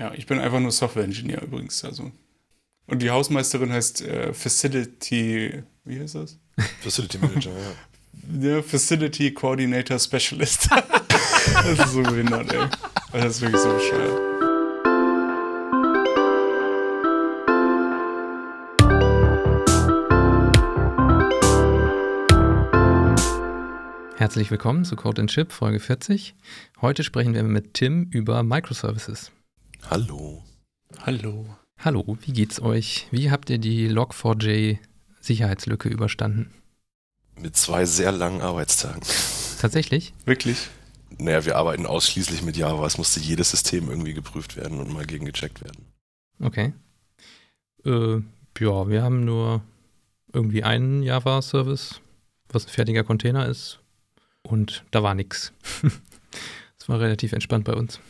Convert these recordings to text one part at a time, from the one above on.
Ja, ich bin einfach nur Software-Engineer übrigens. Also. Und die Hausmeisterin heißt äh, Facility, wie heißt das? Facility Manager, ja. Ja, Facility Coordinator Specialist. das ist so behindert, ey. Das ist wirklich so bescheuert. Herzlich willkommen zu Code and Chip Folge 40. Heute sprechen wir mit Tim über Microservices. Hallo. Hallo. Hallo, wie geht's euch? Wie habt ihr die Log4j Sicherheitslücke überstanden? Mit zwei sehr langen Arbeitstagen. Tatsächlich? Wirklich? Naja, wir arbeiten ausschließlich mit Java. Es musste jedes System irgendwie geprüft werden und mal gegengecheckt werden. Okay. Äh, ja, wir haben nur irgendwie einen Java-Service, was ein fertiger Container ist. Und da war nichts. Es war relativ entspannt bei uns.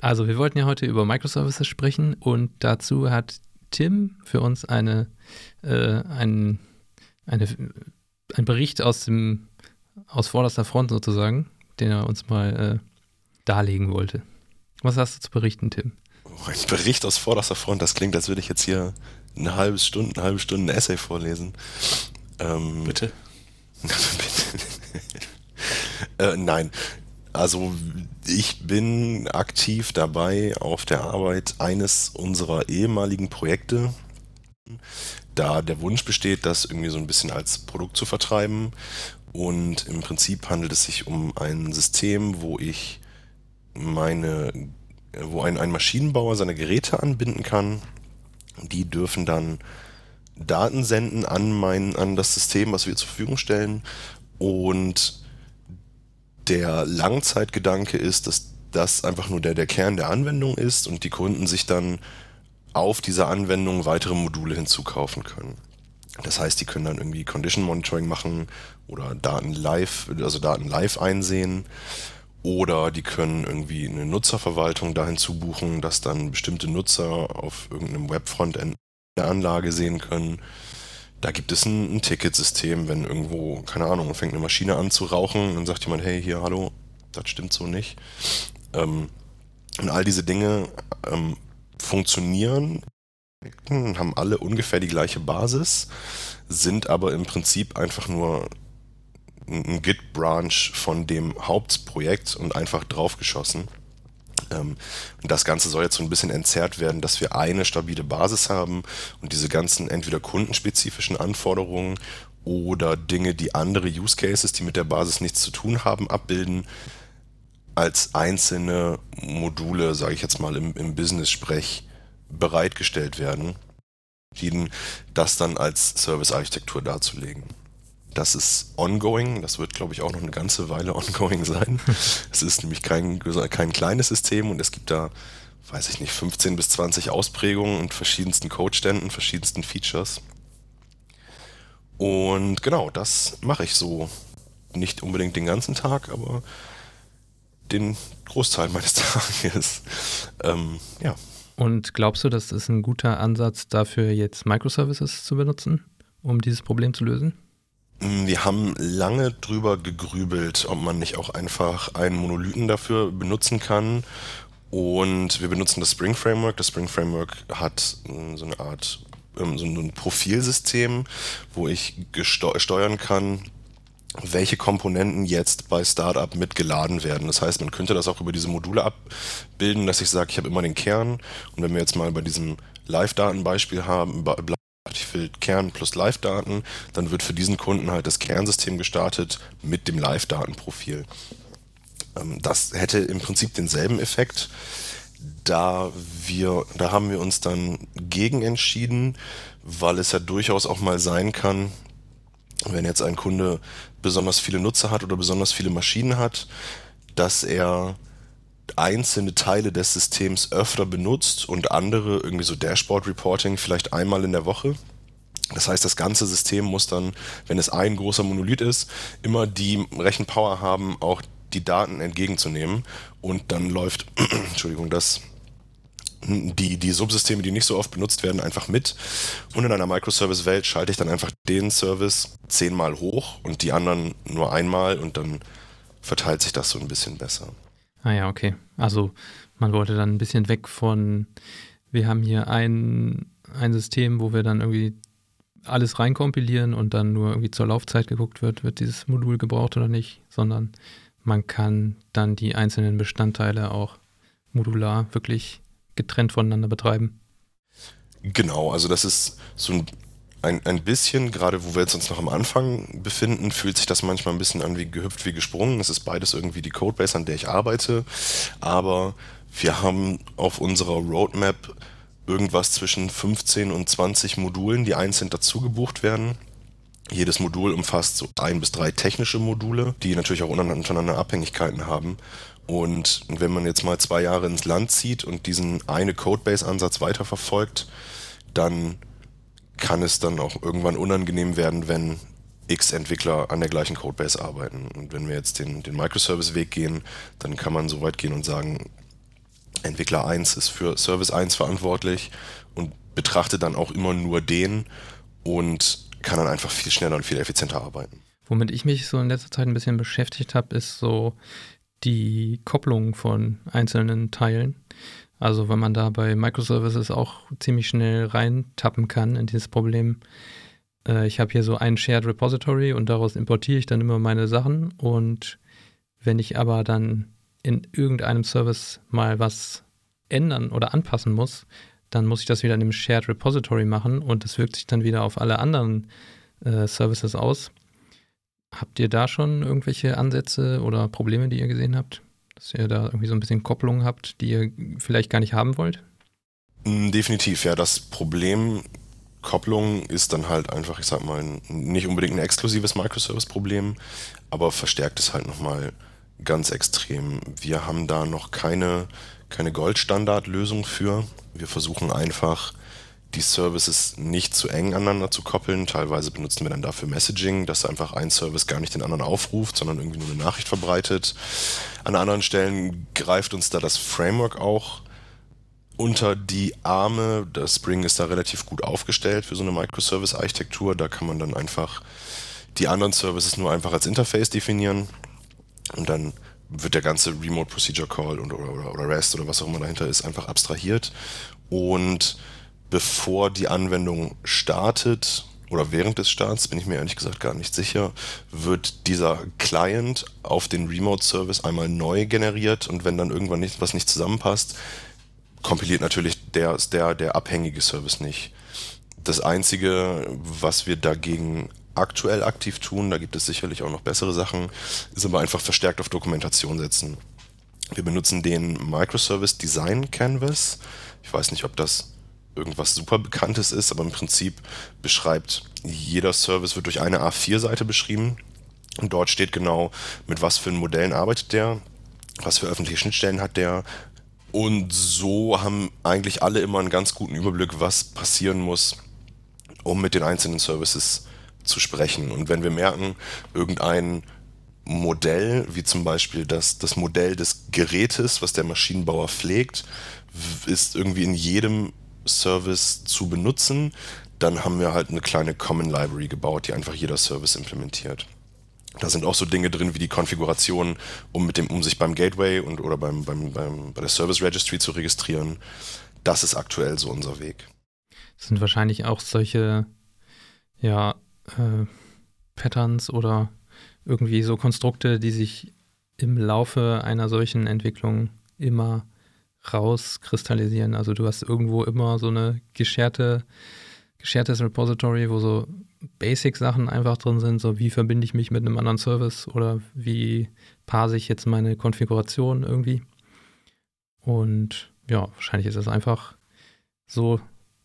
Also, wir wollten ja heute über Microservices sprechen und dazu hat Tim für uns eine, äh, ein, eine, ein Bericht aus dem aus vorderster Front sozusagen, den er uns mal äh, darlegen wollte. Was hast du zu berichten, Tim? Oh, ein Bericht aus vorderster Front, das klingt, als würde ich jetzt hier eine halbe Stunde, eine halbe Stunde ein Essay vorlesen. Ähm, Bitte. Bitte. Äh, nein. Also ich bin aktiv dabei auf der Arbeit eines unserer ehemaligen Projekte, da der Wunsch besteht, das irgendwie so ein bisschen als Produkt zu vertreiben. Und im Prinzip handelt es sich um ein System, wo ich meine, wo ein, ein Maschinenbauer seine Geräte anbinden kann. Die dürfen dann Daten senden an mein, an das System, was wir zur Verfügung stellen. Und der Langzeitgedanke ist, dass das einfach nur der, der Kern der Anwendung ist und die Kunden sich dann auf dieser Anwendung weitere Module hinzukaufen können. Das heißt, die können dann irgendwie Condition Monitoring machen oder Daten live, also Daten live einsehen. Oder die können irgendwie eine Nutzerverwaltung dahin zubuchen, dass dann bestimmte Nutzer auf irgendeinem Webfrontend der Anlage sehen können, da gibt es ein, ein Ticketsystem, wenn irgendwo, keine Ahnung, fängt eine Maschine an zu rauchen, dann sagt jemand, hey, hier, hallo, das stimmt so nicht. Ähm, und all diese Dinge ähm, funktionieren, haben alle ungefähr die gleiche Basis, sind aber im Prinzip einfach nur ein Git-Branch von dem Hauptprojekt und einfach draufgeschossen. Ähm, und das Ganze soll jetzt so ein bisschen entzerrt werden, dass wir eine stabile Basis haben und diese ganzen entweder kundenspezifischen Anforderungen oder Dinge, die andere Use Cases, die mit der Basis nichts zu tun haben, abbilden, als einzelne Module, sage ich jetzt mal im, im Business-Sprech, bereitgestellt werden, das dann als Service-Architektur darzulegen. Das ist ongoing, das wird, glaube ich, auch noch eine ganze Weile ongoing sein. es ist nämlich kein, kein kleines System und es gibt da, weiß ich nicht, 15 bis 20 Ausprägungen und verschiedensten Codeständen, verschiedensten Features. Und genau, das mache ich so. Nicht unbedingt den ganzen Tag, aber den Großteil meines Tages. Ähm, ja. Und glaubst du, das ist ein guter Ansatz dafür, jetzt Microservices zu benutzen, um dieses Problem zu lösen? Mm, wir haben lange drüber gegrübelt, ob man nicht auch einfach einen Monolithen dafür benutzen kann. Und wir benutzen das Spring Framework. Das Spring Framework hat mm, so eine Art, ähm, so ein Profilsystem, wo ich steuern kann, welche Komponenten jetzt bei Startup mitgeladen werden. Das heißt, man könnte das auch über diese Module abbilden, dass ich sage, ich habe immer den Kern. Und wenn wir jetzt mal bei diesem Live-Datenbeispiel haben, ich will Kern plus Live-Daten, dann wird für diesen Kunden halt das Kernsystem gestartet mit dem Live-Datenprofil. Ähm, das hätte im Prinzip denselben Effekt. Da, wir, da haben wir uns dann gegen entschieden, weil es ja durchaus auch mal sein kann, wenn jetzt ein Kunde besonders viele Nutzer hat oder besonders viele Maschinen hat, dass er einzelne Teile des Systems öfter benutzt und andere, irgendwie so Dashboard-Reporting, vielleicht einmal in der Woche. Das heißt, das ganze System muss dann, wenn es ein großer Monolith ist, immer die Rechenpower haben, auch die Daten entgegenzunehmen. Und dann läuft, Entschuldigung, das die, die Subsysteme, die nicht so oft benutzt werden, einfach mit. Und in einer Microservice-Welt schalte ich dann einfach den Service zehnmal hoch und die anderen nur einmal und dann verteilt sich das so ein bisschen besser. Ah ja, okay. Also man wollte dann ein bisschen weg von, wir haben hier ein, ein System, wo wir dann irgendwie alles reinkompilieren und dann nur irgendwie zur Laufzeit geguckt wird, wird dieses Modul gebraucht oder nicht, sondern man kann dann die einzelnen Bestandteile auch modular wirklich getrennt voneinander betreiben. Genau, also das ist so ein, ein, ein bisschen, gerade wo wir jetzt uns noch am Anfang befinden, fühlt sich das manchmal ein bisschen an wie gehüpft, wie gesprungen. Es ist beides irgendwie die Codebase, an der ich arbeite, aber wir haben auf unserer Roadmap irgendwas zwischen 15 und 20 Modulen, die einzeln dazu gebucht werden. Jedes Modul umfasst so ein bis drei technische Module, die natürlich auch untereinander Abhängigkeiten haben. Und wenn man jetzt mal zwei Jahre ins Land zieht und diesen eine Codebase-Ansatz weiterverfolgt, dann kann es dann auch irgendwann unangenehm werden, wenn x Entwickler an der gleichen Codebase arbeiten. Und wenn wir jetzt den, den Microservice-Weg gehen, dann kann man so weit gehen und sagen, Entwickler 1 ist für Service 1 verantwortlich und betrachtet dann auch immer nur den und kann dann einfach viel schneller und viel effizienter arbeiten. Womit ich mich so in letzter Zeit ein bisschen beschäftigt habe, ist so die Kopplung von einzelnen Teilen. Also wenn man da bei Microservices auch ziemlich schnell reintappen kann in dieses Problem. Äh, ich habe hier so ein Shared Repository und daraus importiere ich dann immer meine Sachen. Und wenn ich aber dann in irgendeinem Service mal was ändern oder anpassen muss, dann muss ich das wieder in dem Shared Repository machen und das wirkt sich dann wieder auf alle anderen äh, Services aus. Habt ihr da schon irgendwelche Ansätze oder Probleme, die ihr gesehen habt? Dass ihr da irgendwie so ein bisschen Kopplungen habt, die ihr vielleicht gar nicht haben wollt? Mm, definitiv, ja. Das Problem Kopplung ist dann halt einfach, ich sag mal, nicht unbedingt ein exklusives Microservice-Problem, aber verstärkt es halt nochmal ganz extrem. Wir haben da noch keine, keine Goldstandardlösung für. Wir versuchen einfach, die Services nicht zu eng aneinander zu koppeln. Teilweise benutzen wir dann dafür Messaging, dass einfach ein Service gar nicht den anderen aufruft, sondern irgendwie nur eine Nachricht verbreitet. An anderen Stellen greift uns da das Framework auch unter die Arme. Das Spring ist da relativ gut aufgestellt für so eine Microservice-Architektur. Da kann man dann einfach die anderen Services nur einfach als Interface definieren und dann wird der ganze Remote Procedure Call und, oder, oder, oder REST oder was auch immer dahinter ist, einfach abstrahiert. Und bevor die Anwendung startet oder während des Starts, bin ich mir ehrlich gesagt gar nicht sicher, wird dieser Client auf den Remote Service einmal neu generiert und wenn dann irgendwann nicht, was nicht zusammenpasst, kompiliert natürlich der, der, der abhängige Service nicht. Das Einzige, was wir dagegen aktuell aktiv tun, da gibt es sicherlich auch noch bessere Sachen, ist aber einfach verstärkt auf Dokumentation setzen. Wir benutzen den Microservice Design Canvas. Ich weiß nicht, ob das irgendwas super Bekanntes ist, aber im Prinzip beschreibt jeder Service wird durch eine A4-Seite beschrieben. Und dort steht genau, mit was für Modellen arbeitet der, was für öffentliche Schnittstellen hat der. Und so haben eigentlich alle immer einen ganz guten Überblick, was passieren muss, um mit den einzelnen Services zu sprechen. Und wenn wir merken, irgendein Modell, wie zum Beispiel das, das Modell des Gerätes, was der Maschinenbauer pflegt, ist irgendwie in jedem Service zu benutzen, dann haben wir halt eine kleine Common Library gebaut, die einfach jeder Service implementiert. Da sind auch so Dinge drin wie die Konfiguration, um, mit dem, um sich beim Gateway und oder beim, beim, beim, bei der Service Registry zu registrieren. Das ist aktuell so unser Weg. Das sind wahrscheinlich auch solche ja, äh, Patterns oder irgendwie so Konstrukte, die sich im Laufe einer solchen Entwicklung immer rauskristallisieren. Also du hast irgendwo immer so eine gescherte, geschertes Repository, wo so Basic-Sachen einfach drin sind, so wie verbinde ich mich mit einem anderen Service oder wie parse ich jetzt meine Konfiguration irgendwie. Und ja, wahrscheinlich ist das einfach so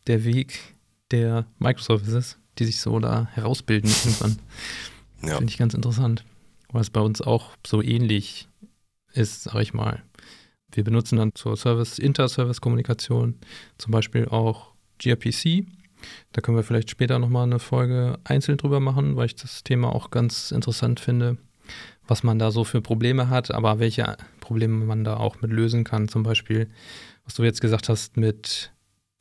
der Weg der Microservices die sich so da herausbilden irgendwann. Ja. Finde ich ganz interessant. Was bei uns auch so ähnlich ist, sag ich mal. Wir benutzen dann zur Service, Inter-Service-Kommunikation zum Beispiel auch gRPC. Da können wir vielleicht später nochmal eine Folge einzeln drüber machen, weil ich das Thema auch ganz interessant finde, was man da so für Probleme hat, aber welche Probleme man da auch mit lösen kann. Zum Beispiel, was du jetzt gesagt hast, mit,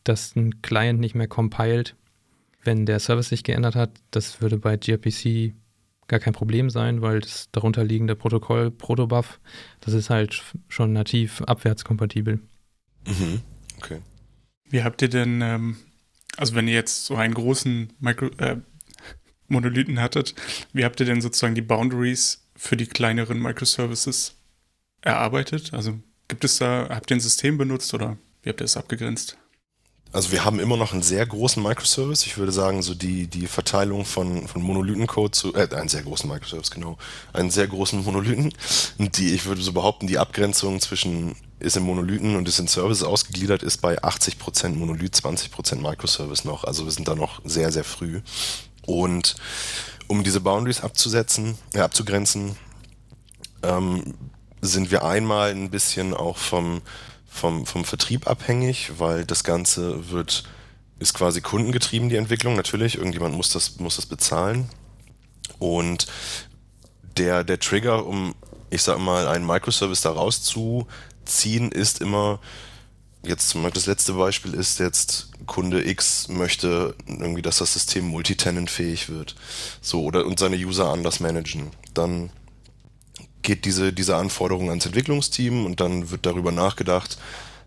dass ein Client nicht mehr compiled wenn der Service sich geändert hat, das würde bei gRPC gar kein Problem sein, weil das darunterliegende Protokoll Protobuf, das ist halt schon nativ abwärtskompatibel. Mhm. Okay. Wie habt ihr denn, ähm, also wenn ihr jetzt so einen großen Micro, äh, Monolithen hattet, wie habt ihr denn sozusagen die Boundaries für die kleineren Microservices erarbeitet? Also gibt es da, habt ihr ein System benutzt oder wie habt ihr das abgegrenzt? Also wir haben immer noch einen sehr großen Microservice. Ich würde sagen, so die, die Verteilung von, von Monolithencode zu, äh, einen sehr großen Microservice, genau, einen sehr großen Monolithen. Die, ich würde so behaupten, die Abgrenzung zwischen ist in Monolithen und ist in Services ausgegliedert, ist bei 80% Monolith, 20% Microservice noch. Also wir sind da noch sehr, sehr früh. Und um diese Boundaries abzusetzen, äh, abzugrenzen, ähm, sind wir einmal ein bisschen auch vom, vom, vom Vertrieb abhängig, weil das Ganze wird, ist quasi kundengetrieben, die Entwicklung. Natürlich, irgendjemand muss das, muss das bezahlen. Und der, der Trigger, um, ich sag mal, einen Microservice da rauszuziehen, ist immer, jetzt zum Beispiel das letzte Beispiel ist jetzt, Kunde X möchte irgendwie, dass das System multitenant-fähig wird. So, oder und seine User anders managen. Dann geht diese, diese Anforderung ans Entwicklungsteam und dann wird darüber nachgedacht,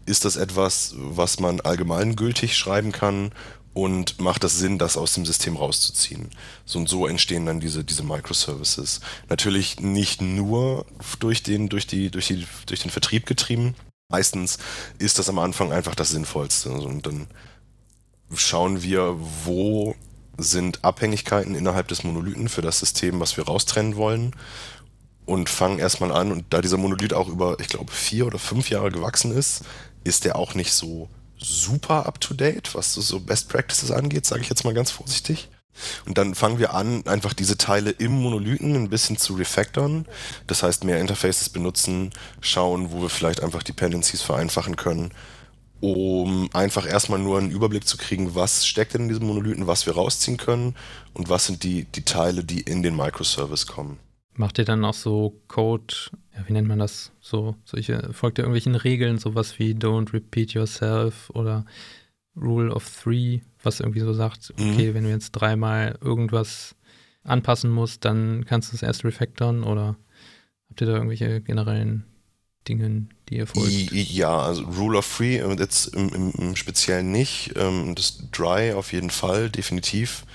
ist das etwas, was man allgemeingültig schreiben kann und macht das Sinn, das aus dem System rauszuziehen. So und so entstehen dann diese, diese Microservices. Natürlich nicht nur durch den, durch die, durch die, durch den Vertrieb getrieben. Meistens ist das am Anfang einfach das Sinnvollste. Und dann schauen wir, wo sind Abhängigkeiten innerhalb des Monolithen für das System, was wir raustrennen wollen und fangen erstmal an. Und da dieser Monolith auch über, ich glaube, vier oder fünf Jahre gewachsen ist, ist der auch nicht so super up-to-date, was so Best Practices angeht, sage ich jetzt mal ganz vorsichtig. Und dann fangen wir an, einfach diese Teile im Monolithen ein bisschen zu refactoren. Das heißt, mehr Interfaces benutzen, schauen, wo wir vielleicht einfach Dependencies vereinfachen können, um einfach erstmal nur einen Überblick zu kriegen, was steckt in diesem Monolithen, was wir rausziehen können und was sind die, die Teile, die in den Microservice kommen. Macht ihr dann auch so Code, ja, wie nennt man das? So, solche, folgt ihr irgendwelchen Regeln, sowas wie Don't repeat yourself oder Rule of Three, was irgendwie so sagt, mhm. okay, mhm. wenn du jetzt dreimal irgendwas anpassen musst, dann kannst du es erst refactoren oder habt ihr da irgendwelche generellen Dinge, die ihr folgt? Ja, also Rule of Three, äh, jetzt im, im, im Speziellen nicht. Ähm, das Dry auf jeden Fall, definitiv.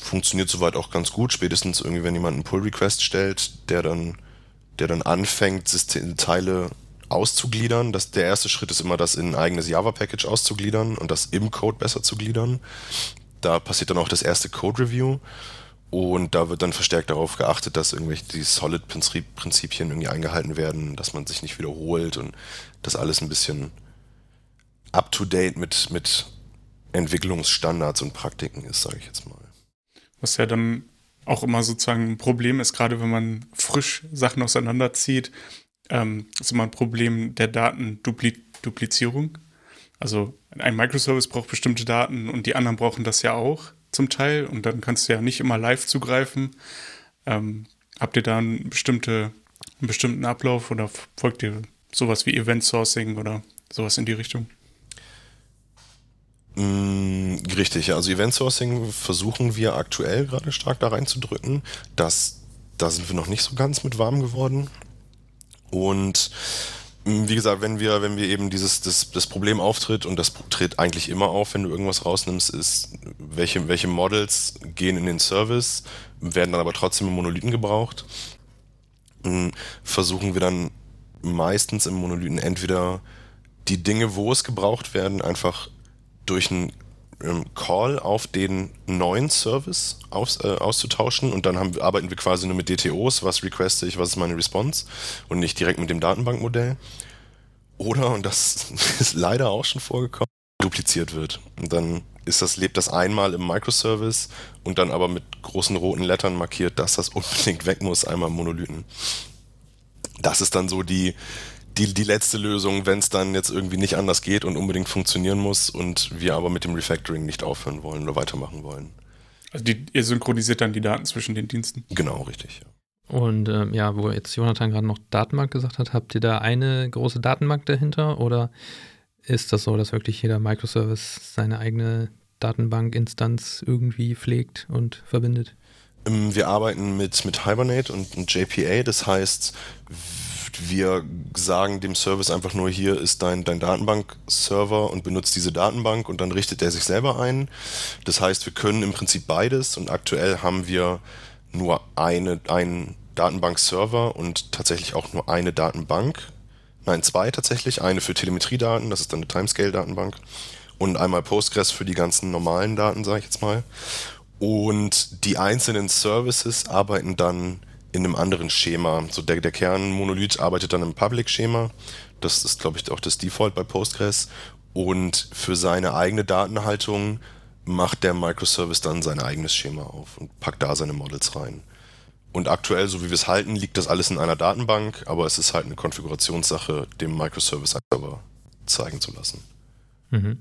Funktioniert soweit auch ganz gut. Spätestens irgendwie, wenn jemand einen Pull-Request stellt, der dann, der dann anfängt, System Teile auszugliedern. Das, der erste Schritt ist immer, das in ein eigenes Java-Package auszugliedern und das im Code besser zu gliedern. Da passiert dann auch das erste Code-Review und da wird dann verstärkt darauf geachtet, dass irgendwelche die Solid-Prinzipien irgendwie eingehalten werden, dass man sich nicht wiederholt und das alles ein bisschen up-to-date mit, mit Entwicklungsstandards und Praktiken ist, sage ich jetzt mal. Was ja dann auch immer sozusagen ein Problem ist, gerade wenn man frisch Sachen auseinanderzieht, ähm, ist immer ein Problem der Datenduplizierung. Also ein Microservice braucht bestimmte Daten und die anderen brauchen das ja auch zum Teil und dann kannst du ja nicht immer live zugreifen. Ähm, habt ihr da einen, bestimmte, einen bestimmten Ablauf oder folgt ihr sowas wie Event Sourcing oder sowas in die Richtung? Mm, richtig, also Event Sourcing versuchen wir aktuell gerade stark da reinzudrücken. Das, da sind wir noch nicht so ganz mit warm geworden. Und mm, wie gesagt, wenn wir, wenn wir eben dieses, das, das Problem auftritt, und das tritt eigentlich immer auf, wenn du irgendwas rausnimmst, ist, welche, welche Models gehen in den Service, werden dann aber trotzdem im Monolithen gebraucht. Mm, versuchen wir dann meistens im Monolithen entweder die Dinge, wo es gebraucht werden, einfach durch einen ähm, Call auf den neuen Service aus, äh, auszutauschen und dann haben, arbeiten wir quasi nur mit DTOs, was requeste ich, was ist meine Response und nicht direkt mit dem Datenbankmodell. Oder, und das ist leider auch schon vorgekommen, dupliziert wird. Und dann ist das, lebt das einmal im Microservice und dann aber mit großen roten Lettern markiert, dass das unbedingt weg muss, einmal im Monolithen. Das ist dann so die, die, die letzte Lösung, wenn es dann jetzt irgendwie nicht anders geht und unbedingt funktionieren muss und wir aber mit dem Refactoring nicht aufhören wollen oder weitermachen wollen. Also die, ihr synchronisiert dann die Daten zwischen den Diensten? Genau, richtig. Ja. Und ähm, ja, wo jetzt Jonathan gerade noch Datenbank gesagt hat, habt ihr da eine große Datenbank dahinter oder ist das so, dass wirklich jeder Microservice seine eigene Datenbank-Instanz irgendwie pflegt und verbindet? Ähm, wir arbeiten mit, mit Hibernate und, und JPA, das heißt, wir sagen dem Service einfach nur, hier ist dein, dein Datenbank-Server und benutzt diese Datenbank und dann richtet er sich selber ein. Das heißt, wir können im Prinzip beides und aktuell haben wir nur eine, einen Datenbank-Server und tatsächlich auch nur eine Datenbank. Nein, zwei tatsächlich. Eine für Telemetriedaten, das ist dann eine Timescale-Datenbank. Und einmal Postgres für die ganzen normalen Daten, sage ich jetzt mal. Und die einzelnen Services arbeiten dann in einem anderen Schema. So der, der Kernmonolith arbeitet dann im Public-Schema. Das ist, glaube ich, auch das Default bei Postgres. Und für seine eigene Datenhaltung macht der Microservice dann sein eigenes Schema auf und packt da seine Models rein. Und aktuell, so wie wir es halten, liegt das alles in einer Datenbank, aber es ist halt eine Konfigurationssache, dem Microservice selber zeigen zu lassen. Mhm.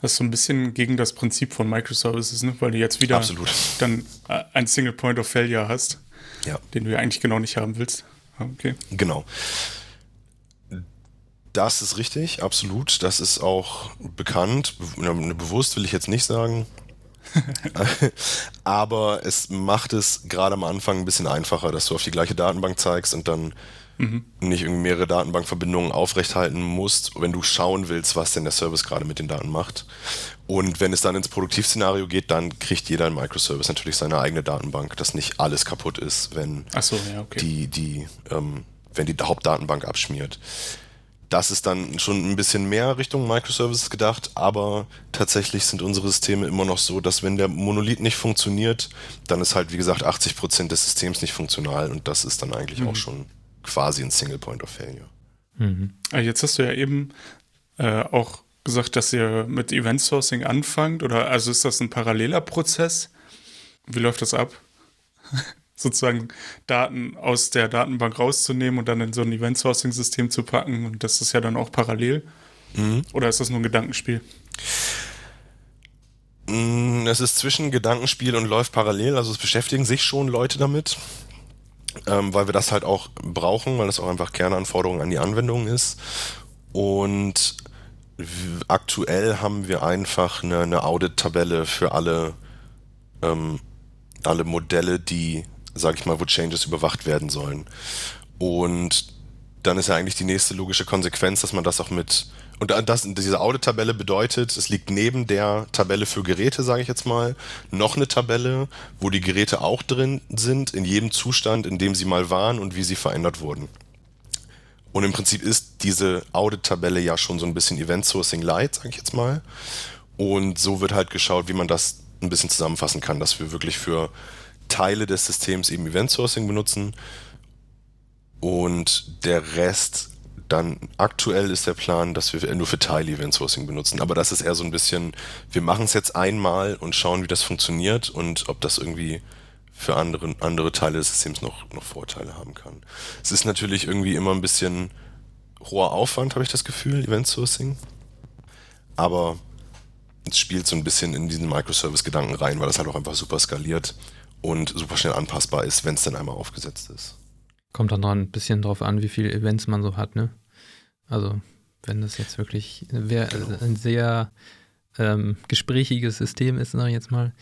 Das ist so ein bisschen gegen das Prinzip von Microservices, ne? weil du jetzt wieder Absolut. dann äh, ein Single Point of Failure hast, ja. den du ja eigentlich genau nicht haben willst. Ah, okay. Genau. Das ist richtig, absolut. Das ist auch bekannt. Bewusst will ich jetzt nicht sagen. Aber es macht es gerade am Anfang ein bisschen einfacher, dass du auf die gleiche Datenbank zeigst und dann mhm. nicht irgendwie mehrere Datenbankverbindungen aufrechthalten musst, wenn du schauen willst, was denn der Service gerade mit den Daten macht. Und wenn es dann ins Produktivszenario geht, dann kriegt jeder Microservice natürlich seine eigene Datenbank, dass nicht alles kaputt ist, wenn so, ja, okay. die, die, ähm, wenn die Hauptdatenbank abschmiert. Das ist dann schon ein bisschen mehr Richtung Microservices gedacht, aber tatsächlich sind unsere Systeme immer noch so, dass wenn der Monolith nicht funktioniert, dann ist halt, wie gesagt, 80% des Systems nicht funktional und das ist dann eigentlich mhm. auch schon quasi ein Single Point of Failure. Mhm. Ah, jetzt hast du ja eben äh, auch gesagt, dass ihr mit Event Sourcing anfangt oder also ist das ein paralleler Prozess? Wie läuft das ab? Sozusagen Daten aus der Datenbank rauszunehmen und dann in so ein Event-Sourcing-System zu packen. Und das ist ja dann auch parallel. Mhm. Oder ist das nur ein Gedankenspiel? Mm, es ist zwischen Gedankenspiel und läuft parallel. Also es beschäftigen sich schon Leute damit, ähm, weil wir das halt auch brauchen, weil das auch einfach Kernanforderung an die Anwendung ist. Und aktuell haben wir einfach eine, eine Audit-Tabelle für alle, ähm, alle Modelle, die sage ich mal, wo Changes überwacht werden sollen. Und dann ist ja eigentlich die nächste logische Konsequenz, dass man das auch mit und das, diese Audit-Tabelle bedeutet, es liegt neben der Tabelle für Geräte, sage ich jetzt mal, noch eine Tabelle, wo die Geräte auch drin sind, in jedem Zustand, in dem sie mal waren und wie sie verändert wurden. Und im Prinzip ist diese Audit-Tabelle ja schon so ein bisschen Event Sourcing Light, sage ich jetzt mal. Und so wird halt geschaut, wie man das ein bisschen zusammenfassen kann, dass wir wirklich für Teile des Systems eben Event Sourcing benutzen und der Rest dann aktuell ist der Plan, dass wir nur für Teile Event Sourcing benutzen. Aber das ist eher so ein bisschen, wir machen es jetzt einmal und schauen, wie das funktioniert und ob das irgendwie für andere, andere Teile des Systems noch, noch Vorteile haben kann. Es ist natürlich irgendwie immer ein bisschen hoher Aufwand, habe ich das Gefühl, Event Sourcing. Aber es spielt so ein bisschen in diesen Microservice-Gedanken rein, weil das halt auch einfach super skaliert und super schnell anpassbar ist, wenn es dann einmal aufgesetzt ist. Kommt dann noch ein bisschen drauf an, wie viele Events man so hat, ne? Also, wenn das jetzt wirklich genau. ein sehr ähm, gesprächiges System ist, sage ich jetzt mal,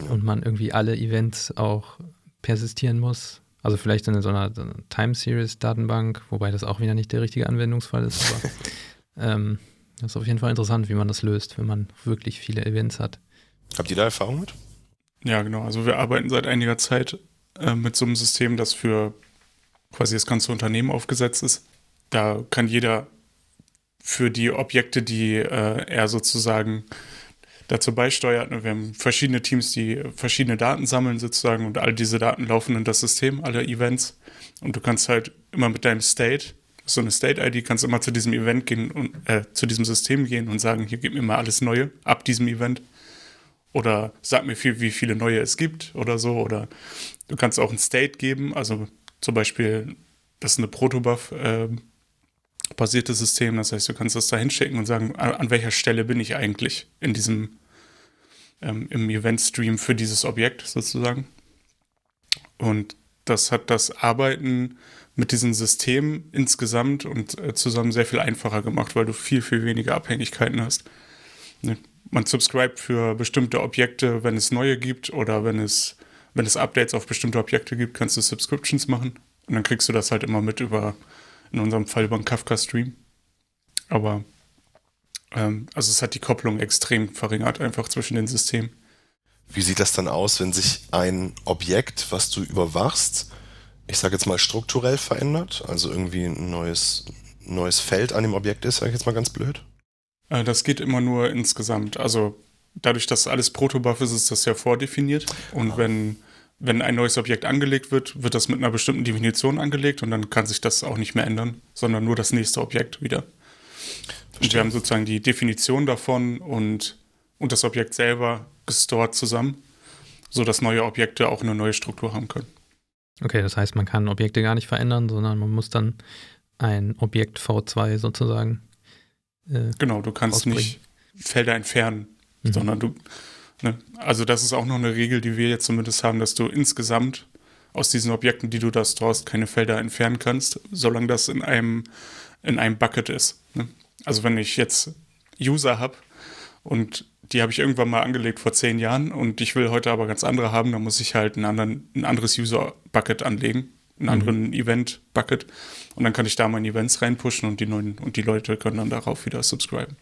ja. und man irgendwie alle Events auch persistieren muss, also vielleicht in so einer, so einer Time Series Datenbank, wobei das auch wieder nicht der richtige Anwendungsfall ist, aber ähm, das ist auf jeden Fall interessant, wie man das löst, wenn man wirklich viele Events hat. Habt ihr da Erfahrung mit? Ja, genau. Also wir arbeiten seit einiger Zeit äh, mit so einem System, das für quasi das ganze Unternehmen aufgesetzt ist. Da kann jeder für die Objekte, die äh, er sozusagen dazu beisteuert. Ne, wir haben verschiedene Teams, die verschiedene Daten sammeln sozusagen und all diese Daten laufen in das System, alle Events. Und du kannst halt immer mit deinem State, so eine State-ID, kannst immer zu diesem Event gehen und äh, zu diesem System gehen und sagen, hier gib mir mal alles Neue ab diesem Event. Oder sag mir viel, wie viele neue es gibt oder so. Oder du kannst auch ein State geben, also zum Beispiel, das ist eine Protobuf äh, System. Das heißt, du kannst das da hinschicken und sagen, an, an, welcher Stelle bin ich eigentlich in diesem, ähm, im Event-Stream für dieses Objekt sozusagen. Und das hat das Arbeiten mit diesem System insgesamt und äh, zusammen sehr viel einfacher gemacht, weil du viel, viel weniger Abhängigkeiten hast. Ne? Man subscribt für bestimmte Objekte, wenn es neue gibt oder wenn es wenn es Updates auf bestimmte Objekte gibt, kannst du Subscriptions machen. Und dann kriegst du das halt immer mit über, in unserem Fall über einen Kafka-Stream. Aber, ähm, also es hat die Kopplung extrem verringert, einfach zwischen den Systemen. Wie sieht das dann aus, wenn sich ein Objekt, was du überwachst, ich sage jetzt mal strukturell verändert? Also irgendwie ein neues, neues Feld an dem Objekt ist, sage ich jetzt mal ganz blöd? Äh, das geht immer nur insgesamt. Also dadurch, dass alles Protobuf ist, ist das ja vordefiniert. Und ah. wenn, wenn ein neues Objekt angelegt wird, wird das mit einer bestimmten Definition angelegt und dann kann sich das auch nicht mehr ändern, sondern nur das nächste Objekt wieder. Und wir haben sozusagen die Definition davon und, und das Objekt selber gestored zusammen, sodass neue Objekte auch eine neue Struktur haben können. Okay, das heißt, man kann Objekte gar nicht verändern, sondern man muss dann ein Objekt V2 sozusagen. Äh, genau, du kannst ausbringen. nicht Felder entfernen, mhm. sondern du. Ne, also, das ist auch noch eine Regel, die wir jetzt zumindest haben, dass du insgesamt aus diesen Objekten, die du da storest, keine Felder entfernen kannst, solange das in einem, in einem Bucket ist. Ne? Also, wenn ich jetzt User habe und die habe ich irgendwann mal angelegt vor zehn Jahren und ich will heute aber ganz andere haben, dann muss ich halt einen anderen, ein anderes User-Bucket anlegen, einen mhm. anderen Event-Bucket und dann kann ich da meine Events reinpushen und die neuen und die Leute können dann darauf wieder subscriben.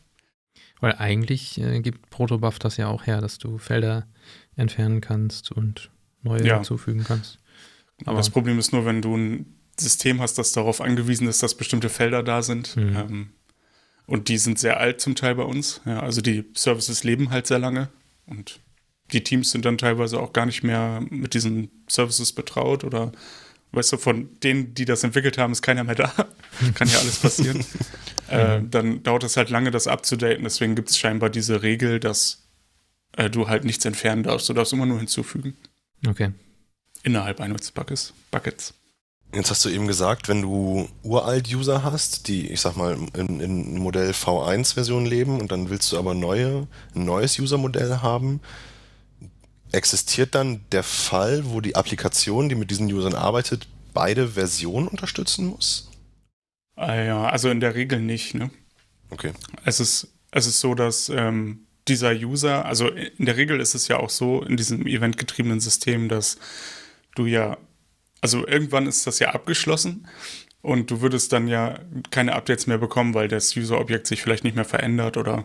Weil eigentlich äh, gibt Protobuf das ja auch her, dass du Felder entfernen kannst und neue ja. hinzufügen kannst. Aber das Problem ist nur, wenn du ein System hast, das darauf angewiesen ist, dass bestimmte Felder da sind, mhm. ähm, und die sind sehr alt zum Teil bei uns. Ja, also die Services leben halt sehr lange und die Teams sind dann teilweise auch gar nicht mehr mit diesen Services betraut oder weißt du, von denen, die das entwickelt haben, ist keiner mehr da. Kann ja alles passieren. äh, dann dauert es halt lange, das abzudaten. Deswegen gibt es scheinbar diese Regel, dass äh, du halt nichts entfernen darfst. Du darfst immer nur hinzufügen. Okay. Innerhalb eines Buckets. Buckets. Jetzt hast du eben gesagt, wenn du uralt-User hast, die, ich sag mal, in, in Modell V1-Version leben und dann willst du aber neue, ein neues User-Modell haben, existiert dann der Fall, wo die Applikation, die mit diesen Usern arbeitet, beide Versionen unterstützen muss? Ah ja, also in der Regel nicht, ne? Okay. Es ist, es ist so, dass ähm, dieser User, also in der Regel ist es ja auch so in diesem eventgetriebenen System, dass du ja also irgendwann ist das ja abgeschlossen und du würdest dann ja keine Updates mehr bekommen, weil das User-Objekt sich vielleicht nicht mehr verändert oder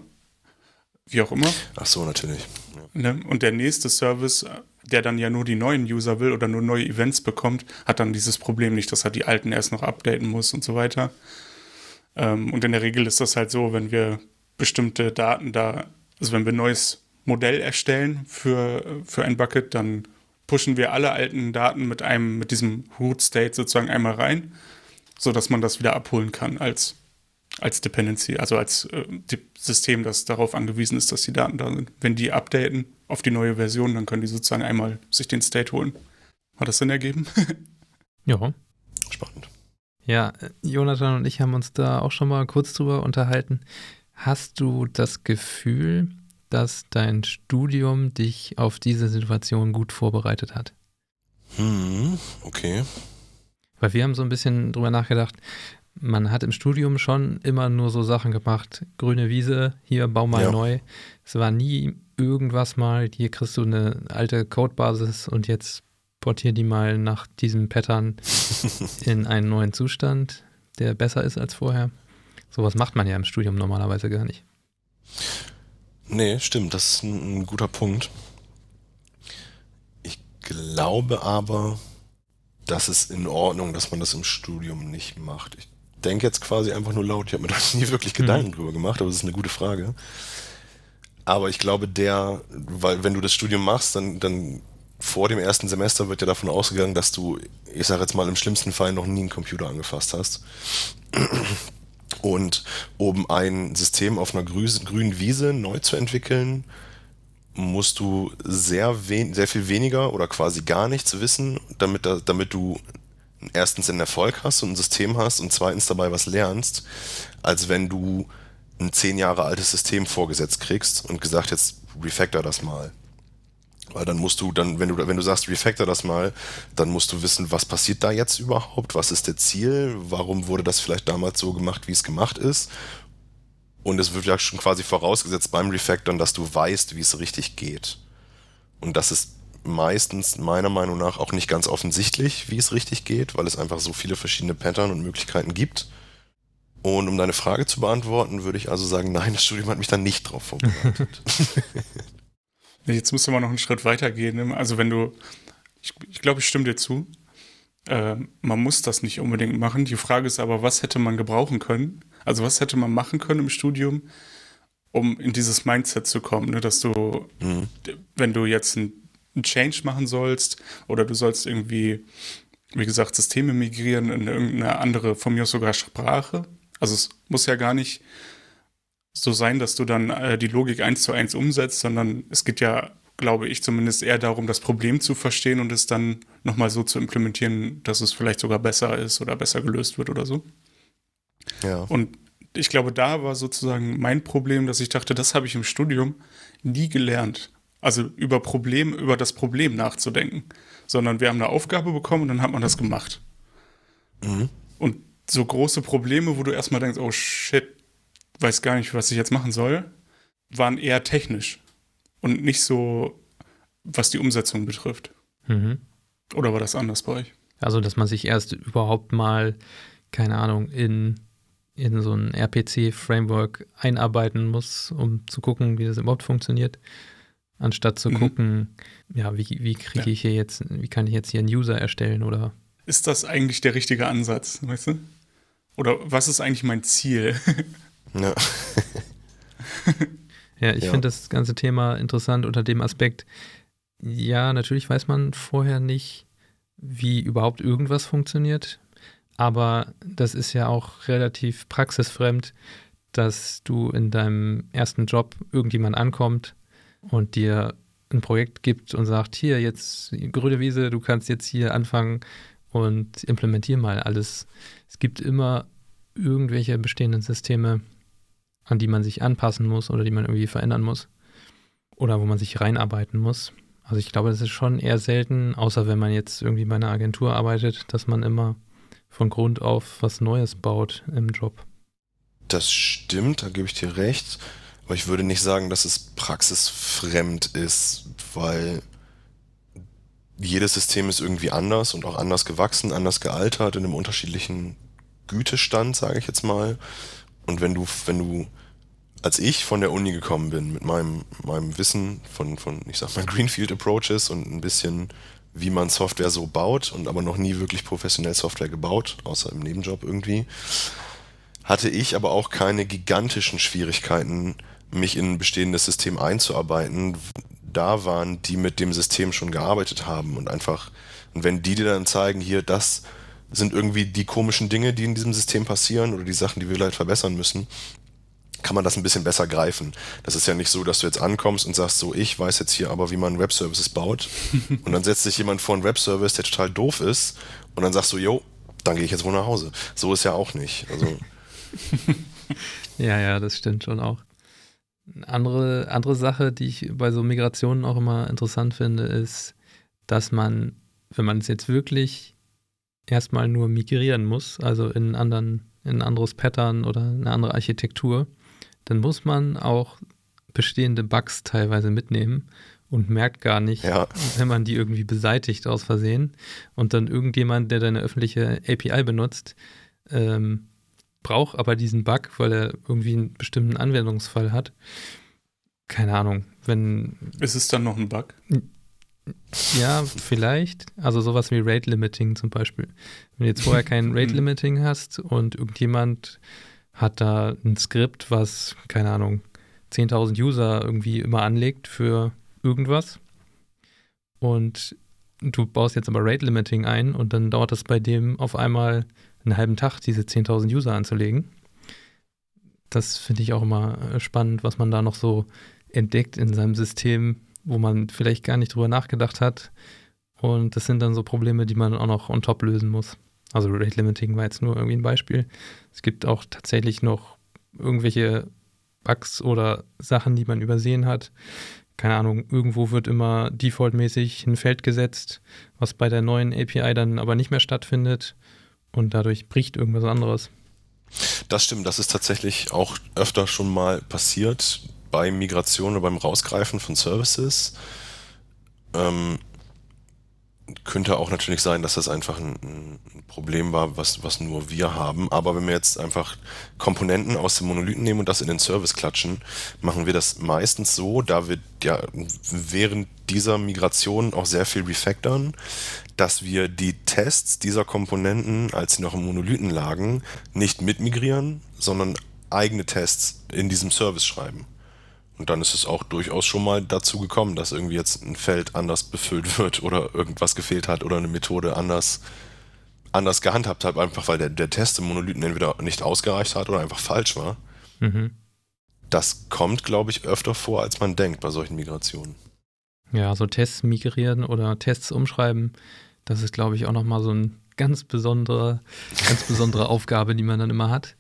wie auch immer. Ach so, natürlich. Ne? Und der nächste Service, der dann ja nur die neuen User will oder nur neue Events bekommt, hat dann dieses Problem nicht, dass er die alten erst noch updaten muss und so weiter. Ähm, und in der Regel ist das halt so, wenn wir bestimmte Daten da, also wenn wir ein neues Modell erstellen für, für ein Bucket, dann pushen wir alle alten Daten mit einem, mit diesem Root State sozusagen einmal rein, sodass man das wieder abholen kann als, als Dependency, also als äh, System, das darauf angewiesen ist, dass die Daten da sind. Wenn die updaten auf die neue Version, dann können die sozusagen einmal sich den State holen. Hat das Sinn ergeben? ja. Spannend. Ja, Jonathan und ich haben uns da auch schon mal kurz drüber unterhalten. Hast du das Gefühl, dass dein Studium dich auf diese Situation gut vorbereitet hat? Hm, okay. Weil wir haben so ein bisschen drüber nachgedacht, man hat im Studium schon immer nur so Sachen gemacht, grüne Wiese, hier bau mal ja. neu. Es war nie irgendwas mal, hier kriegst du eine alte Codebasis und jetzt portier die mal nach diesem Pattern in einen neuen Zustand, der besser ist als vorher. Sowas macht man ja im Studium normalerweise gar nicht. Nee, stimmt, das ist ein, ein guter Punkt. Ich glaube aber, das ist in Ordnung, dass man das im Studium nicht macht. Ich denke jetzt quasi einfach nur laut, ich habe mir da nie wirklich mhm. Gedanken mhm. drüber gemacht, aber das ist eine gute Frage. Aber ich glaube, der, weil wenn du das Studium machst, dann, dann vor dem ersten Semester wird ja davon ausgegangen, dass du, ich sage jetzt mal im schlimmsten Fall noch nie einen Computer angefasst hast und um ein System auf einer grünen Wiese neu zu entwickeln, musst du sehr, sehr viel weniger oder quasi gar nichts wissen, damit, damit du erstens einen Erfolg hast und ein System hast und zweitens dabei was lernst, als wenn du ein zehn Jahre altes System vorgesetzt kriegst und gesagt, jetzt refactor das mal. Weil dann musst du dann, wenn du, wenn du sagst, refactor das mal, dann musst du wissen, was passiert da jetzt überhaupt, was ist der Ziel, warum wurde das vielleicht damals so gemacht, wie es gemacht ist. Und es wird ja schon quasi vorausgesetzt beim Refactoren, dass du weißt, wie es richtig geht. Und das ist meistens meiner Meinung nach auch nicht ganz offensichtlich, wie es richtig geht, weil es einfach so viele verschiedene Pattern und Möglichkeiten gibt. Und um deine Frage zu beantworten, würde ich also sagen, nein, das Studium hat mich da nicht drauf vorbereitet. Jetzt müsste man noch einen Schritt weiter gehen. Also wenn du, ich, ich glaube, ich stimme dir zu. Äh, man muss das nicht unbedingt machen. Die Frage ist aber, was hätte man gebrauchen können? Also was hätte man machen können im Studium, um in dieses Mindset zu kommen, ne? dass du, mhm. wenn du jetzt einen Change machen sollst oder du sollst irgendwie, wie gesagt, Systeme migrieren in irgendeine andere, von mir sogar Sprache. Also es muss ja gar nicht so sein, dass du dann äh, die Logik eins zu eins umsetzt, sondern es geht ja, glaube ich, zumindest eher darum, das Problem zu verstehen und es dann nochmal so zu implementieren, dass es vielleicht sogar besser ist oder besser gelöst wird oder so. Ja. Und ich glaube, da war sozusagen mein Problem, dass ich dachte, das habe ich im Studium nie gelernt. Also über Problem, über das Problem nachzudenken. Sondern wir haben eine Aufgabe bekommen und dann hat man das gemacht. Mhm. Und so große Probleme, wo du erstmal denkst, oh shit, weiß gar nicht, was ich jetzt machen soll, waren eher technisch und nicht so, was die Umsetzung betrifft. Mhm. Oder war das anders bei euch? Also, dass man sich erst überhaupt mal, keine Ahnung, in, in so ein RPC-Framework einarbeiten muss, um zu gucken, wie das überhaupt funktioniert, anstatt zu mhm. gucken, ja, wie, wie kriege ja. ich hier jetzt, wie kann ich jetzt hier einen User erstellen oder. Ist das eigentlich der richtige Ansatz, weißt du? Oder was ist eigentlich mein Ziel? Ja. ja, ich ja. finde das ganze Thema interessant unter dem Aspekt, ja, natürlich weiß man vorher nicht, wie überhaupt irgendwas funktioniert, aber das ist ja auch relativ praxisfremd, dass du in deinem ersten Job irgendjemand ankommt und dir ein Projekt gibt und sagt, hier, jetzt grüne Wiese, du kannst jetzt hier anfangen und implementier mal alles. Es gibt immer irgendwelche bestehenden Systeme, an die man sich anpassen muss oder die man irgendwie verändern muss oder wo man sich reinarbeiten muss. Also ich glaube, das ist schon eher selten, außer wenn man jetzt irgendwie bei einer Agentur arbeitet, dass man immer von Grund auf was Neues baut im Job. Das stimmt, da gebe ich dir recht. Aber ich würde nicht sagen, dass es praxisfremd ist, weil jedes System ist irgendwie anders und auch anders gewachsen, anders gealtert, in einem unterschiedlichen Gütestand, sage ich jetzt mal. Und wenn du, wenn du, als ich von der Uni gekommen bin, mit meinem, meinem Wissen von, von, ich sag mal, Greenfield Approaches und ein bisschen, wie man Software so baut und aber noch nie wirklich professionell Software gebaut, außer im Nebenjob irgendwie, hatte ich aber auch keine gigantischen Schwierigkeiten, mich in ein bestehendes System einzuarbeiten. Da waren die mit dem System schon gearbeitet haben und einfach, und wenn die dir dann zeigen, hier, das sind irgendwie die komischen Dinge, die in diesem System passieren oder die Sachen, die wir vielleicht verbessern müssen, kann man das ein bisschen besser greifen. Das ist ja nicht so, dass du jetzt ankommst und sagst, so, ich weiß jetzt hier aber, wie man Webservices baut. und dann setzt sich jemand vor einen Webservice, der total doof ist, und dann sagst du, jo, dann gehe ich jetzt wohl nach Hause. So ist ja auch nicht. Also. ja, ja, das stimmt schon auch. Eine andere, andere Sache, die ich bei so Migrationen auch immer interessant finde, ist, dass man, wenn man es jetzt wirklich erstmal nur migrieren muss, also in, anderen, in ein anderes Pattern oder eine andere Architektur, dann muss man auch bestehende Bugs teilweise mitnehmen und merkt gar nicht, ja. wenn man die irgendwie beseitigt aus Versehen und dann irgendjemand, der deine öffentliche API benutzt, ähm, braucht aber diesen Bug, weil er irgendwie einen bestimmten Anwendungsfall hat. Keine Ahnung, wenn. Ist es dann noch ein Bug? Ja, vielleicht. Also sowas wie Rate Limiting zum Beispiel. Wenn du jetzt vorher kein Rate mhm. Limiting hast und irgendjemand hat da ein Skript, was, keine Ahnung, 10.000 User irgendwie immer anlegt für irgendwas und du baust jetzt aber Rate Limiting ein und dann dauert es bei dem auf einmal einen halben Tag, diese 10.000 User anzulegen. Das finde ich auch immer spannend, was man da noch so entdeckt in seinem System, wo man vielleicht gar nicht drüber nachgedacht hat. Und das sind dann so Probleme, die man auch noch on top lösen muss. Also Rate Limiting war jetzt nur irgendwie ein Beispiel. Es gibt auch tatsächlich noch irgendwelche Bugs oder Sachen, die man übersehen hat. Keine Ahnung, irgendwo wird immer defaultmäßig ein Feld gesetzt, was bei der neuen API dann aber nicht mehr stattfindet und dadurch bricht irgendwas anderes. Das stimmt, das ist tatsächlich auch öfter schon mal passiert bei Migration oder beim Rausgreifen von Services. Ähm, könnte auch natürlich sein, dass das einfach ein, ein, Problem war, was, was nur wir haben. Aber wenn wir jetzt einfach Komponenten aus dem Monolithen nehmen und das in den Service klatschen, machen wir das meistens so, da wir ja während dieser Migration auch sehr viel refactoren, dass wir die Tests dieser Komponenten, als sie noch im Monolithen lagen, nicht mitmigrieren, sondern eigene Tests in diesem Service schreiben. Und dann ist es auch durchaus schon mal dazu gekommen, dass irgendwie jetzt ein Feld anders befüllt wird oder irgendwas gefehlt hat oder eine Methode anders, anders gehandhabt hat, einfach weil der, der Test im Monolithen entweder nicht ausgereicht hat oder einfach falsch war. Mhm. Das kommt, glaube ich, öfter vor, als man denkt bei solchen Migrationen. Ja, so Tests migrieren oder Tests umschreiben, das ist, glaube ich, auch nochmal so eine ganz besondere, ganz besondere Aufgabe, die man dann immer hat.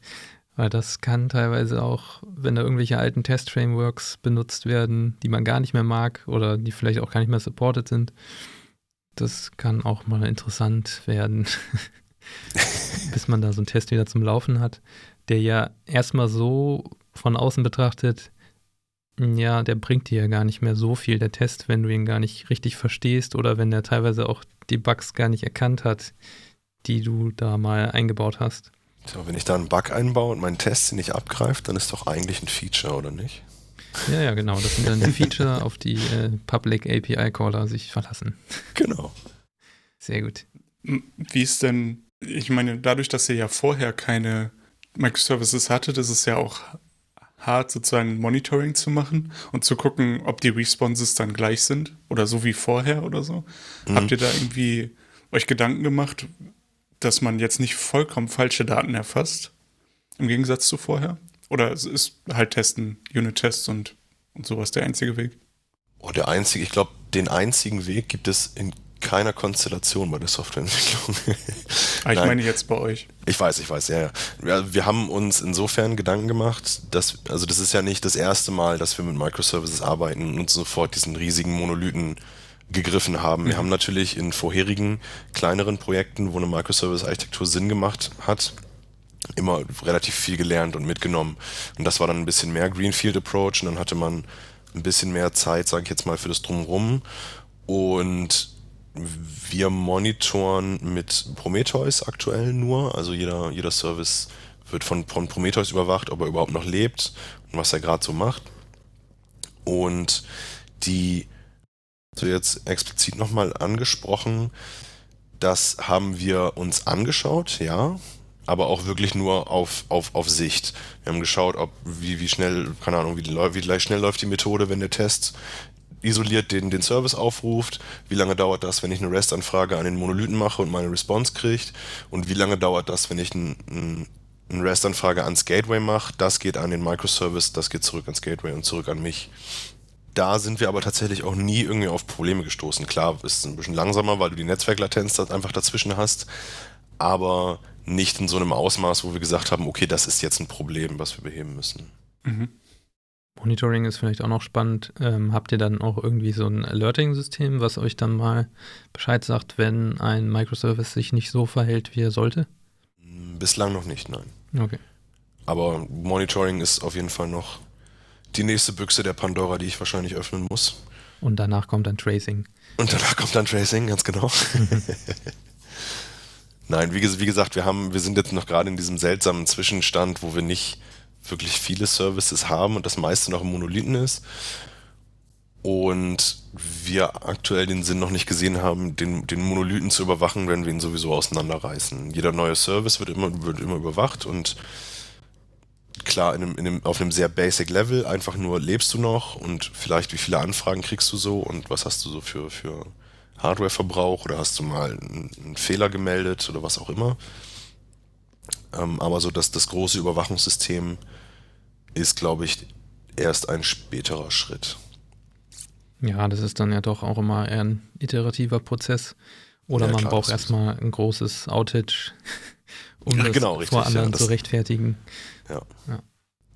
Weil das kann teilweise auch, wenn da irgendwelche alten Test-Frameworks benutzt werden, die man gar nicht mehr mag oder die vielleicht auch gar nicht mehr supported sind, das kann auch mal interessant werden, bis man da so einen Test wieder zum Laufen hat, der ja erstmal so von außen betrachtet, ja, der bringt dir ja gar nicht mehr so viel, der Test, wenn du ihn gar nicht richtig verstehst oder wenn er teilweise auch die Bugs gar nicht erkannt hat, die du da mal eingebaut hast. So, wenn ich da einen Bug einbaue und meinen Test nicht abgreift, dann ist doch eigentlich ein Feature, oder nicht? Ja, ja, genau. Das sind dann die Feature, auf die äh, Public API Caller sich verlassen. Genau. Sehr gut. Wie ist denn, ich meine, dadurch, dass ihr ja vorher keine Microservices hattet, ist es ja auch hart, sozusagen Monitoring zu machen und zu gucken, ob die Responses dann gleich sind oder so wie vorher oder so. Mhm. Habt ihr da irgendwie euch Gedanken gemacht, dass man jetzt nicht vollkommen falsche Daten erfasst, im Gegensatz zu vorher? Oder ist halt Testen, Unit-Tests und, und sowas der einzige Weg? Oh, der einzige, ich glaube, den einzigen Weg gibt es in keiner Konstellation bei der Softwareentwicklung. ah, ich meine jetzt bei euch. Ich weiß, ich weiß, ja, ja. Wir, wir, haben uns insofern Gedanken gemacht, dass, also das ist ja nicht das erste Mal, dass wir mit Microservices arbeiten und sofort diesen riesigen Monolithen gegriffen haben. Wir mhm. haben natürlich in vorherigen kleineren Projekten, wo eine Microservice-Architektur Sinn gemacht hat, immer relativ viel gelernt und mitgenommen. Und das war dann ein bisschen mehr Greenfield Approach und dann hatte man ein bisschen mehr Zeit, sage ich jetzt mal, für das Drumherum. Und wir monitoren mit Prometheus aktuell nur. Also jeder, jeder Service wird von, von Prometheus überwacht, ob er überhaupt noch lebt und was er gerade so macht. Und die so jetzt explizit nochmal angesprochen, das haben wir uns angeschaut, ja, aber auch wirklich nur auf, auf, auf Sicht. Wir haben geschaut, ob wie, wie schnell, keine Ahnung, wie, wie schnell läuft die Methode, wenn der Test isoliert den, den Service aufruft, wie lange dauert das, wenn ich eine REST-Anfrage an den Monolithen mache und meine Response kriegt? Und wie lange dauert das, wenn ich ein, ein, eine REST-Anfrage ans Gateway mache, das geht an den Microservice, das geht zurück ans Gateway und zurück an mich da sind wir aber tatsächlich auch nie irgendwie auf Probleme gestoßen. Klar, ist es ein bisschen langsamer, weil du die Netzwerklatenz einfach dazwischen hast, aber nicht in so einem Ausmaß, wo wir gesagt haben, okay, das ist jetzt ein Problem, was wir beheben müssen. Mhm. Monitoring ist vielleicht auch noch spannend. Ähm, habt ihr dann auch irgendwie so ein Alerting-System, was euch dann mal Bescheid sagt, wenn ein Microservice sich nicht so verhält, wie er sollte? Bislang noch nicht, nein. Okay. Aber Monitoring ist auf jeden Fall noch die nächste Büchse der Pandora, die ich wahrscheinlich öffnen muss. Und danach kommt dann Tracing. Und danach kommt dann Tracing, ganz genau. Nein, wie, wie, gesagt, wir haben, wir sind jetzt noch gerade in diesem seltsamen Zwischenstand, wo wir nicht wirklich viele Services haben und das meiste noch im Monolithen ist. Und wir aktuell den Sinn noch nicht gesehen haben, den, den Monolithen zu überwachen, wenn wir ihn sowieso auseinanderreißen. Jeder neue Service wird immer, wird immer überwacht und klar in einem, in einem, auf einem sehr basic Level, einfach nur lebst du noch und vielleicht wie viele Anfragen kriegst du so und was hast du so für, für Hardwareverbrauch oder hast du mal einen, einen Fehler gemeldet oder was auch immer. Ähm, aber so dass das große Überwachungssystem ist, glaube ich, erst ein späterer Schritt. Ja, das ist dann ja doch auch immer eher ein iterativer Prozess. Oder ja, man klar, braucht erstmal ein großes Outage, um ja, das genau, richtig, vor anderen ja, zu rechtfertigen. Ja. ja.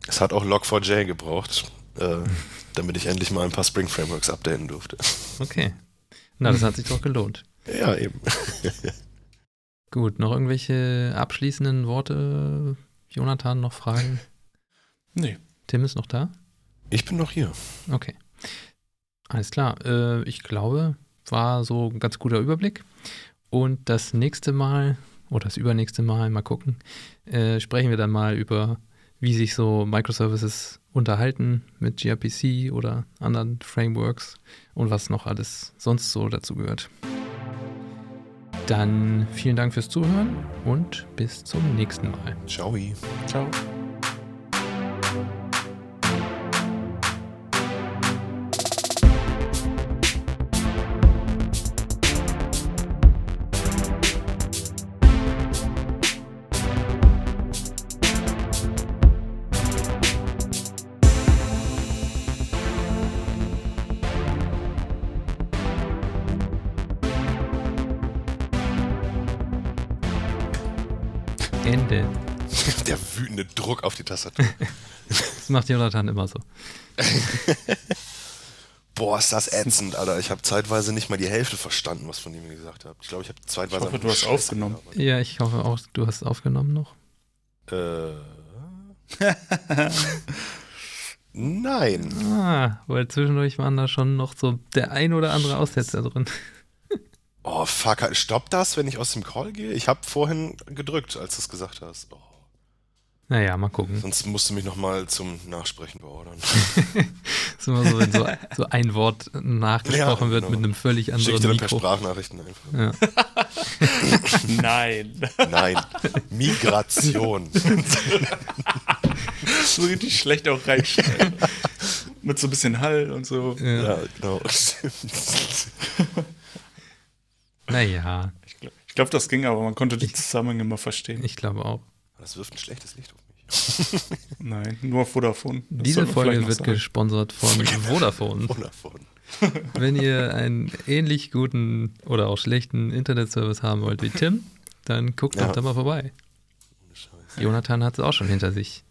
Es hat auch Log4j gebraucht, äh, damit ich endlich mal ein paar Spring Frameworks updaten durfte. Okay. Na, das hat sich doch gelohnt. Ja, eben. Gut, noch irgendwelche abschließenden Worte? Jonathan, noch Fragen? Nee. Tim ist noch da? Ich bin noch hier. Okay. Alles klar. Äh, ich glaube, war so ein ganz guter Überblick. Und das nächste Mal oder das übernächste Mal, mal gucken, äh, sprechen wir dann mal über, wie sich so Microservices unterhalten mit gRPC oder anderen Frameworks und was noch alles sonst so dazu gehört. Dann vielen Dank fürs Zuhören und bis zum nächsten Mal. Ciao. Ciao. Die Tastatur. Das macht Jonathan immer so. Boah, ist das ätzend, Alter. Ich habe zeitweise nicht mal die Hälfte verstanden, was von ihm gesagt habt. Ich glaube, ich habe zeitweise. Ich hoffe, du hast Scheiße aufgenommen. gelabert. Ja, ich hoffe auch, du hast es aufgenommen noch. Äh. Nein. Ah, weil zwischendurch waren da schon noch so der ein oder andere Aussetzer drin. Oh, fuck. Stoppt das, wenn ich aus dem Call gehe? Ich habe vorhin gedrückt, als du es gesagt hast. Oh. Naja, mal gucken. Sonst musst du mich nochmal zum Nachsprechen beordern. ist immer so, wenn so, so ein Wort nachgesprochen Ja, wird genau. mit einem völlig Schick anderen dir dann per Mikro. Sprachnachrichten einfach. Ja. Nein. Nein. Migration. so richtig schlecht auch reinschneiden. Mit so ein bisschen Hall und so. Ja. ja, genau. Naja, Ich glaube, glaub, das ging, aber man konnte die Zusammenhänge immer verstehen. ich glaube auch. Das wirft ein schlechtes Licht auf mich. Nein, nur auf Vodafone. Das Diese Folge wird sagen. gesponsert von Vodafone. Wundervoll. Wenn ihr einen ähnlich guten oder auch schlechten Internetservice haben wollt wie Tim, dann guckt Ja. doch da mal vorbei. Scheiße. Jonathan hat es auch schon hinter sich.